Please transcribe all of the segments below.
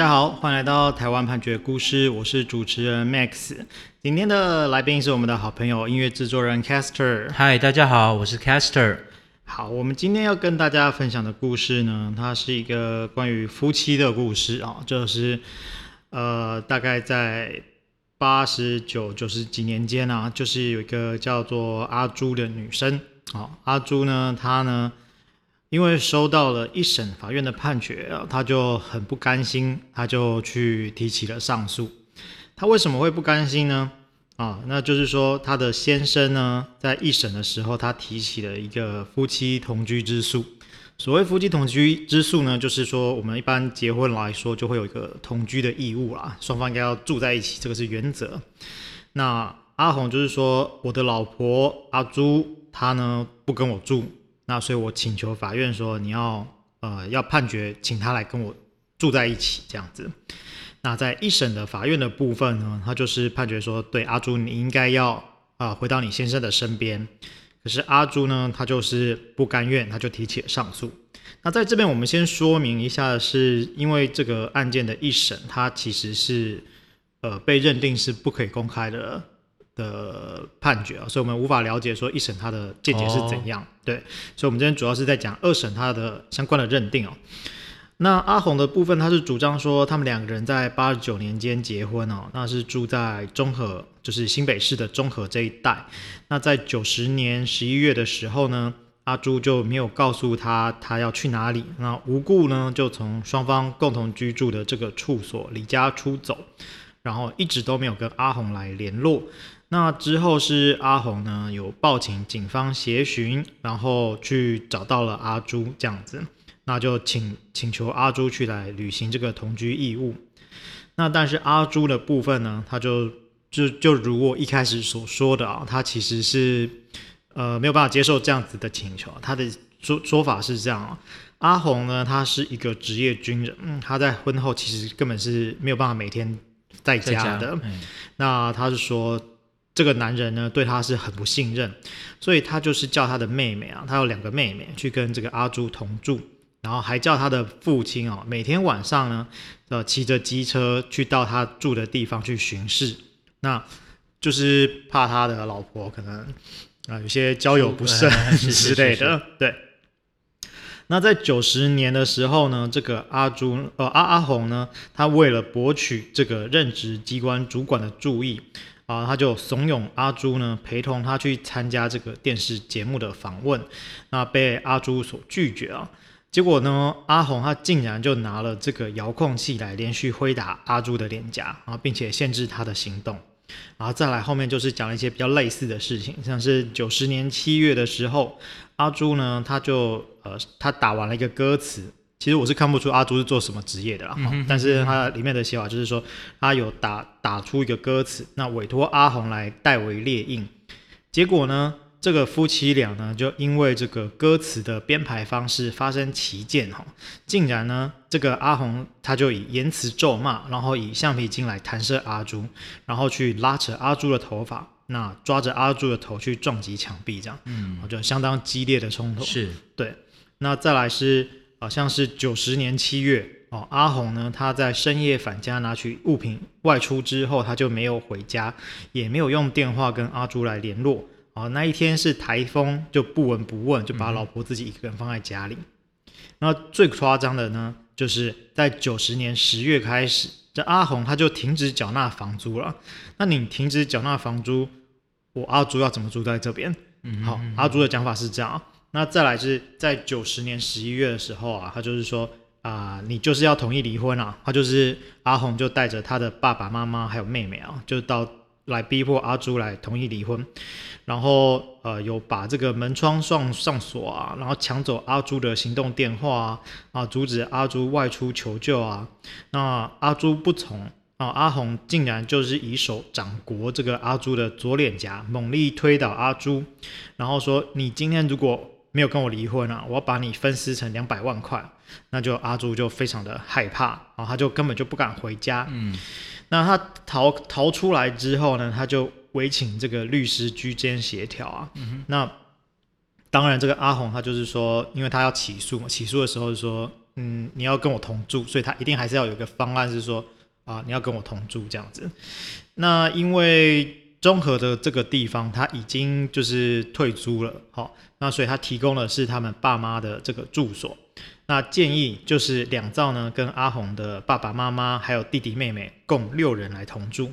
大家好，欢迎来到台湾判决故事，我是主持人 Max。今天的来宾是我们的好朋友音乐制作人 Caster。嗨，大家好，我是 Caster。好，我们今天要跟大家分享的故事呢，它是一个关于夫妻的故事啊，就是呃，大概在八十九、九十几年间啊，就是有一个叫做阿朱的女生。好，阿朱呢，她呢。因为收到了一审法院的判决啊，他就很不甘心，他就去提起了上诉。他为什么会不甘心呢？啊，那就是说他的先生呢，在一审的时候，他提起了一个夫妻同居之诉。所谓夫妻同居之诉呢，就是说我们一般结婚来说，就会有一个同居的义务啦，双方应该要住在一起，这个是原则。那阿红就是说，我的老婆阿朱，她呢不跟我住。那所以，我请求法院说，你要呃要判决，请他来跟我住在一起这样子。那在一审的法院的部分呢，他就是判决说，对阿朱，你应该要啊、呃、回到你先生的身边。可是阿朱呢，他就是不甘愿，他就提起了上诉。那在这边，我们先说明一下，是因为这个案件的一审，它其实是呃被认定是不可以公开的。的判决啊，所以我们无法了解说一审他的见解是怎样。Oh. 对，所以我们今天主要是在讲二审他的相关的认定哦。那阿红的部分，他是主张说他们两个人在八十九年间结婚哦，那是住在中和，就是新北市的中和这一带。那在九十年十一月的时候呢，阿朱就没有告诉他他要去哪里，那无故呢就从双方共同居住的这个处所离家出走，然后一直都没有跟阿红来联络。那之后是阿红呢，有报请警方协寻，然后去找到了阿朱这样子，那就请请求阿朱去来履行这个同居义务。那但是阿朱的部分呢，他就就就如我一开始所说的啊，他其实是呃没有办法接受这样子的请求。他的说说法是这样啊，阿红呢，他是一个职业军人，嗯，他在婚后其实根本是没有办法每天在家的。家那他是说。这个男人呢，对他是很不信任，所以他就是叫他的妹妹啊，他有两个妹妹去跟这个阿朱同住，然后还叫他的父亲哦，每天晚上呢，呃，骑着机车去到他住的地方去巡视，那就是怕他的老婆可能啊、呃、有些交友不慎 之类的。对。那在九十年的时候呢，这个阿朱呃阿阿红呢，他为了博取这个任职机关主管的注意。啊，他就怂恿阿朱呢，陪同他去参加这个电视节目的访问，那被阿朱所拒绝啊。结果呢，阿红他竟然就拿了这个遥控器来连续挥打阿朱的脸颊啊，并且限制他的行动。然后再来后面就是讲了一些比较类似的事情，像是九十年七月的时候，阿朱呢，他就呃，他打完了一个歌词。其实我是看不出阿朱是做什么职业的啦，嗯、哼但是他里面的写法就是说，他有打打出一个歌词，那委托阿红来代为列印。结果呢，这个夫妻俩呢，就因为这个歌词的编排方式发生歧见哈，竟然呢，这个阿红他就以言辞咒骂，然后以橡皮筋来弹射阿朱，然后去拉扯阿朱的头发，那抓着阿朱的头去撞击墙壁，这样，嗯，就相当激烈的冲突。是对，那再来是。好像是九十年七月哦，阿红呢，他在深夜返家拿取物品外出之后，他就没有回家，也没有用电话跟阿朱来联络。哦，那一天是台风，就不闻不问，就把老婆自己一个人放在家里。嗯、那最夸张的呢，就是在九十年十月开始，这阿红他就停止缴纳房租了。那你停止缴纳房租，我阿朱要怎么住在这边？嗯，好，阿朱的讲法是这样。那再来是在九十年十一月的时候啊，他就是说啊、呃，你就是要同意离婚啊，他就是阿红就带着他的爸爸妈妈还有妹妹啊，就到来逼迫阿朱来同意离婚，然后呃有把这个门窗上上锁啊，然后抢走阿朱的行动电话啊，啊阻止阿朱外出求救啊，那阿朱不从。啊，阿红竟然就是以手掌掴这个阿朱的左脸颊，猛力推倒阿朱，然后说：“你今天如果没有跟我离婚啊，我要把你分尸成两百万块。”那就阿朱就非常的害怕，然后他就根本就不敢回家。嗯，那他逃逃出来之后呢，他就委请这个律师居间协调啊。嗯哼，那当然这个阿红他就是说，因为他要起诉嘛，起诉的时候就说。嗯，你要跟我同住，所以他一定还是要有一个方案是说啊，你要跟我同住这样子。那因为中和的这个地方他已经就是退租了，好，那所以他提供的是他们爸妈的这个住所。那建议就是两兆呢，跟阿红的爸爸妈妈还有弟弟妹妹共六人来同住。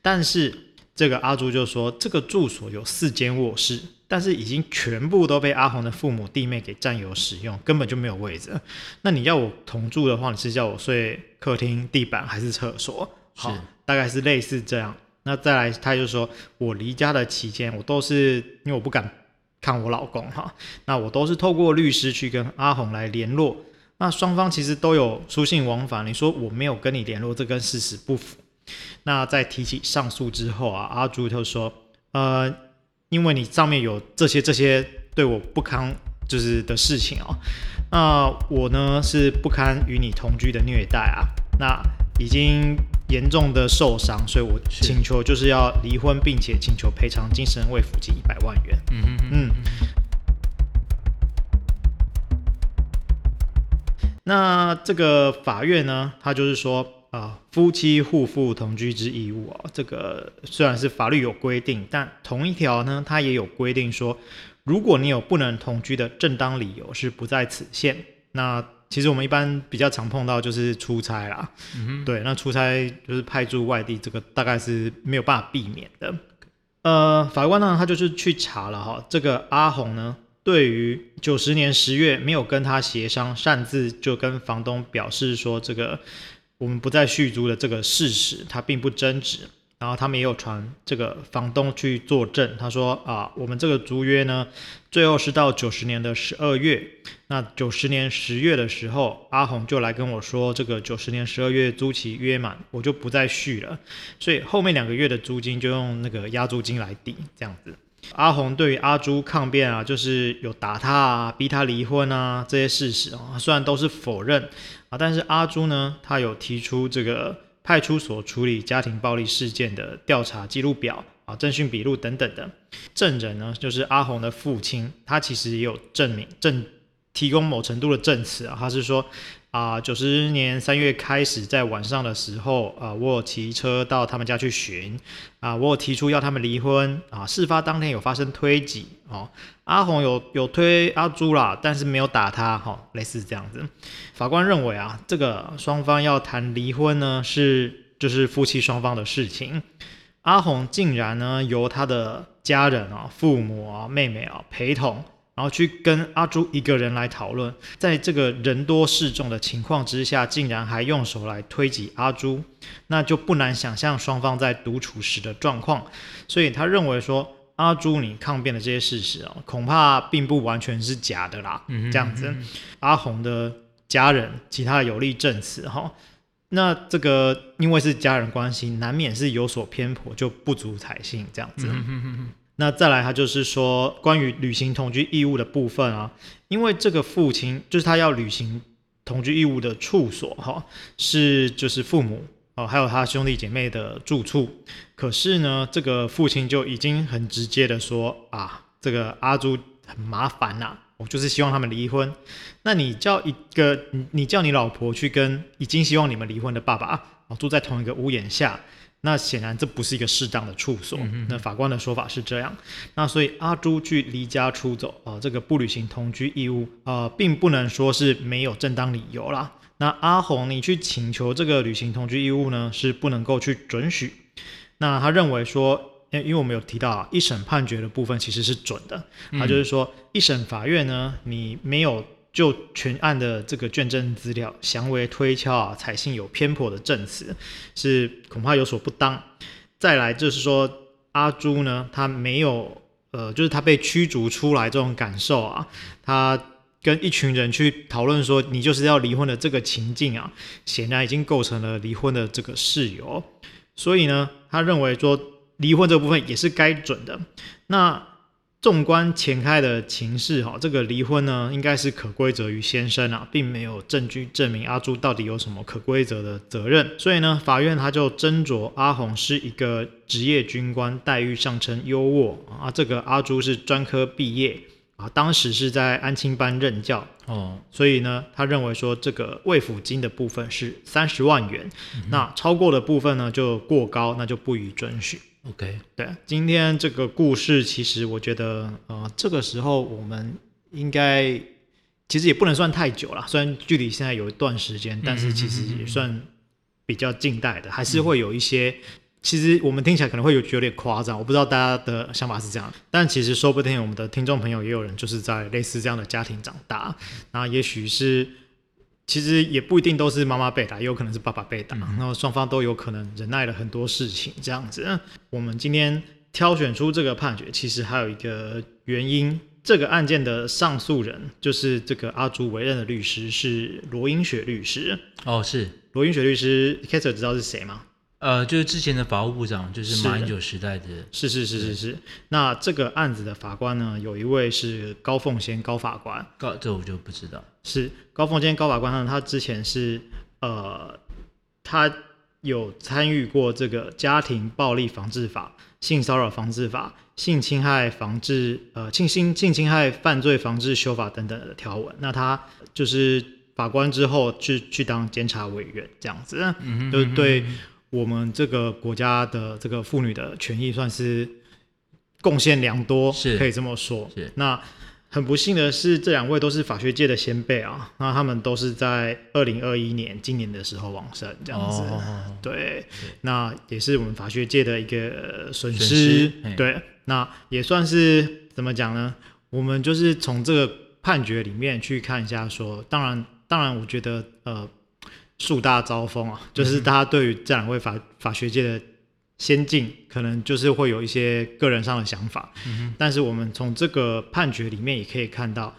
但是这个阿朱就说，这个住所有四间卧室，但是已经全部都被阿红的父母弟妹给占有使用，根本就没有位置。那你要我同住的话，你是叫我睡客厅地板还是厕所？好，大概是类似这样。那再来，他就说我离家的期间，我都是因为我不敢。看我老公哈，那我都是透过律师去跟阿红来联络，那双方其实都有书信往返。你说我没有跟你联络，这跟事实不符。那在提起上诉之后啊，阿朱就说，呃，因为你上面有这些这些对我不堪就是的事情啊，那我呢是不堪与你同居的虐待啊，那已经。严重的受伤，所以我请求就是要离婚，并且请求赔偿精神慰抚金一百万元。嗯嗯嗯。那这个法院呢，他就是说啊、呃，夫妻互负同居之义务啊，这个虽然是法律有规定，但同一条呢，它也有规定说，如果你有不能同居的正当理由，是不在此限。那其实我们一般比较常碰到就是出差啦，嗯，对，那出差就是派驻外地，这个大概是没有办法避免的。呃，法官呢，他就是去查了哈，这个阿红呢，对于九十年十月没有跟他协商，擅自就跟房东表示说这个我们不再续租的这个事实，他并不争执。然后他们也有传这个房东去作证，他说啊，我们这个租约呢，最后是到九十年的十二月。那九十年十月的时候，阿红就来跟我说，这个九十年十二月租期约满，我就不再续了。所以后面两个月的租金就用那个押租金来抵，这样子。阿红对于阿朱抗辩啊，就是有打他啊，逼他离婚啊这些事实啊，虽然都是否认啊，但是阿朱呢，他有提出这个。派出所处理家庭暴力事件的调查记录表啊、侦讯笔录等等的证人呢，就是阿红的父亲，他其实也有证明证提供某程度的证词啊，他是说。啊，九十年三月开始，在晚上的时候，啊，我有骑车到他们家去寻，啊，我有提出要他们离婚，啊，事发当天有发生推挤，哦，阿红有有推阿朱啦，但是没有打他，哈、哦，类似这样子。法官认为啊，这个双方要谈离婚呢，是就是夫妻双方的事情，阿红竟然呢由他的家人啊、父母啊、妹妹啊陪同。然后去跟阿朱一个人来讨论，在这个人多势众的情况之下，竟然还用手来推挤阿朱，那就不难想象双方在独处时的状况。所以他认为说，阿朱你抗辩的这些事实哦，恐怕并不完全是假的啦。嗯，这样子，阿红的家人其他的有力证词哈，那这个因为是家人关系，难免是有所偏颇，就不足采信这样子。嗯那再来，他就是说关于履行同居义务的部分啊，因为这个父亲就是他要履行同居义务的处所哈，是就是父母哦，还有他兄弟姐妹的住处。可是呢，这个父亲就已经很直接的说啊，这个阿朱很麻烦呐，我就是希望他们离婚。那你叫一个你你叫你老婆去跟已经希望你们离婚的爸爸啊，住在同一个屋檐下。那显然这不是一个适当的处所。嗯、那法官的说法是这样。那所以阿朱去离家出走啊、呃，这个不履行同居义务啊、呃，并不能说是没有正当理由啦。那阿红你去请求这个履行同居义务呢，是不能够去准许。那他认为说，因为我们有提到啊，一审判决的部分其实是准的。他就是说，一审法院呢，你没有。就全案的这个卷证资料，详为推敲啊，采信有偏颇的证词，是恐怕有所不当。再来就是说，阿朱呢，他没有呃，就是他被驱逐出来这种感受啊，他跟一群人去讨论说你就是要离婚的这个情境啊，显然已经构成了离婚的这个事由。所以呢，他认为说离婚这部分也是该准的。那。纵观前开的情势，哈，这个离婚呢，应该是可归责于先生啊，并没有证据证明阿朱到底有什么可归责的责任。所以呢，法院他就斟酌阿红是一个职业军官，待遇上称优渥啊，这个阿朱是专科毕业，啊，当时是在安亲班任教哦，所以呢，他认为说这个慰抚金的部分是三十万元，嗯、那超过的部分呢就过高，那就不予准许。OK，对，今天这个故事其实我觉得，呃，这个时候我们应该其实也不能算太久了，虽然距离现在有一段时间，但是其实也算比较近代的，还是会有一些。其实我们听起来可能会有有点夸张，我不知道大家的想法是这样，但其实说不定我们的听众朋友也有人就是在类似这样的家庭长大，那也许是其实也不一定都是妈妈被打，也有可能是爸爸被打，然后双方都有可能忍耐了很多事情这样子。我们今天挑选出这个判决，其实还有一个原因，这个案件的上诉人就是这个阿朱委任的律师是罗英雪律师。哦，是罗英雪律师，Kaiser 知道是谁吗？呃，就是之前的法务部长，就是马英九时代的。是是是是是。那这个案子的法官呢，有一位是高凤仙高法官。高，这我就不知道。是高凤仙高法官呢，他之前是呃，他有参与过这个家庭暴力防治法、性骚扰防治法、性侵害防治呃性侵性侵害犯罪防治修法等等的条文。那他就是法官之后去去当监察委员这样子，嗯哼，就是对。我们这个国家的这个妇女的权益算是贡献良多，是可以这么说。是那很不幸的是，这两位都是法学界的先辈啊，那他们都是在二零二一年今年的时候往生，这样子。哦、对，那也是我们法学界的一个损失。对，那也算是怎么讲呢？我们就是从这个判决里面去看一下说，说当然，当然，我觉得呃。树大招风啊，就是大家对于这两位法法学界的先进，可能就是会有一些个人上的想法。嗯。但是我们从这个判决里面也可以看到，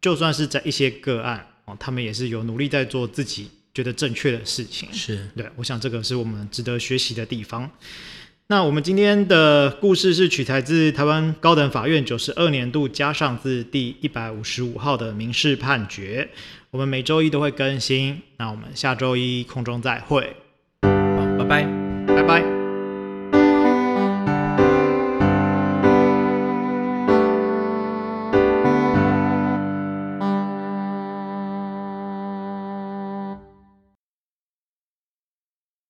就算是在一些个案哦，他们也是有努力在做自己觉得正确的事情。是对，我想这个是我们值得学习的地方。那我们今天的故事是取材自台湾高等法院九十二年度加上字第一百五十五号的民事判决。我们每周一都会更新，那我们下周一空中再会，好，拜拜，拜拜。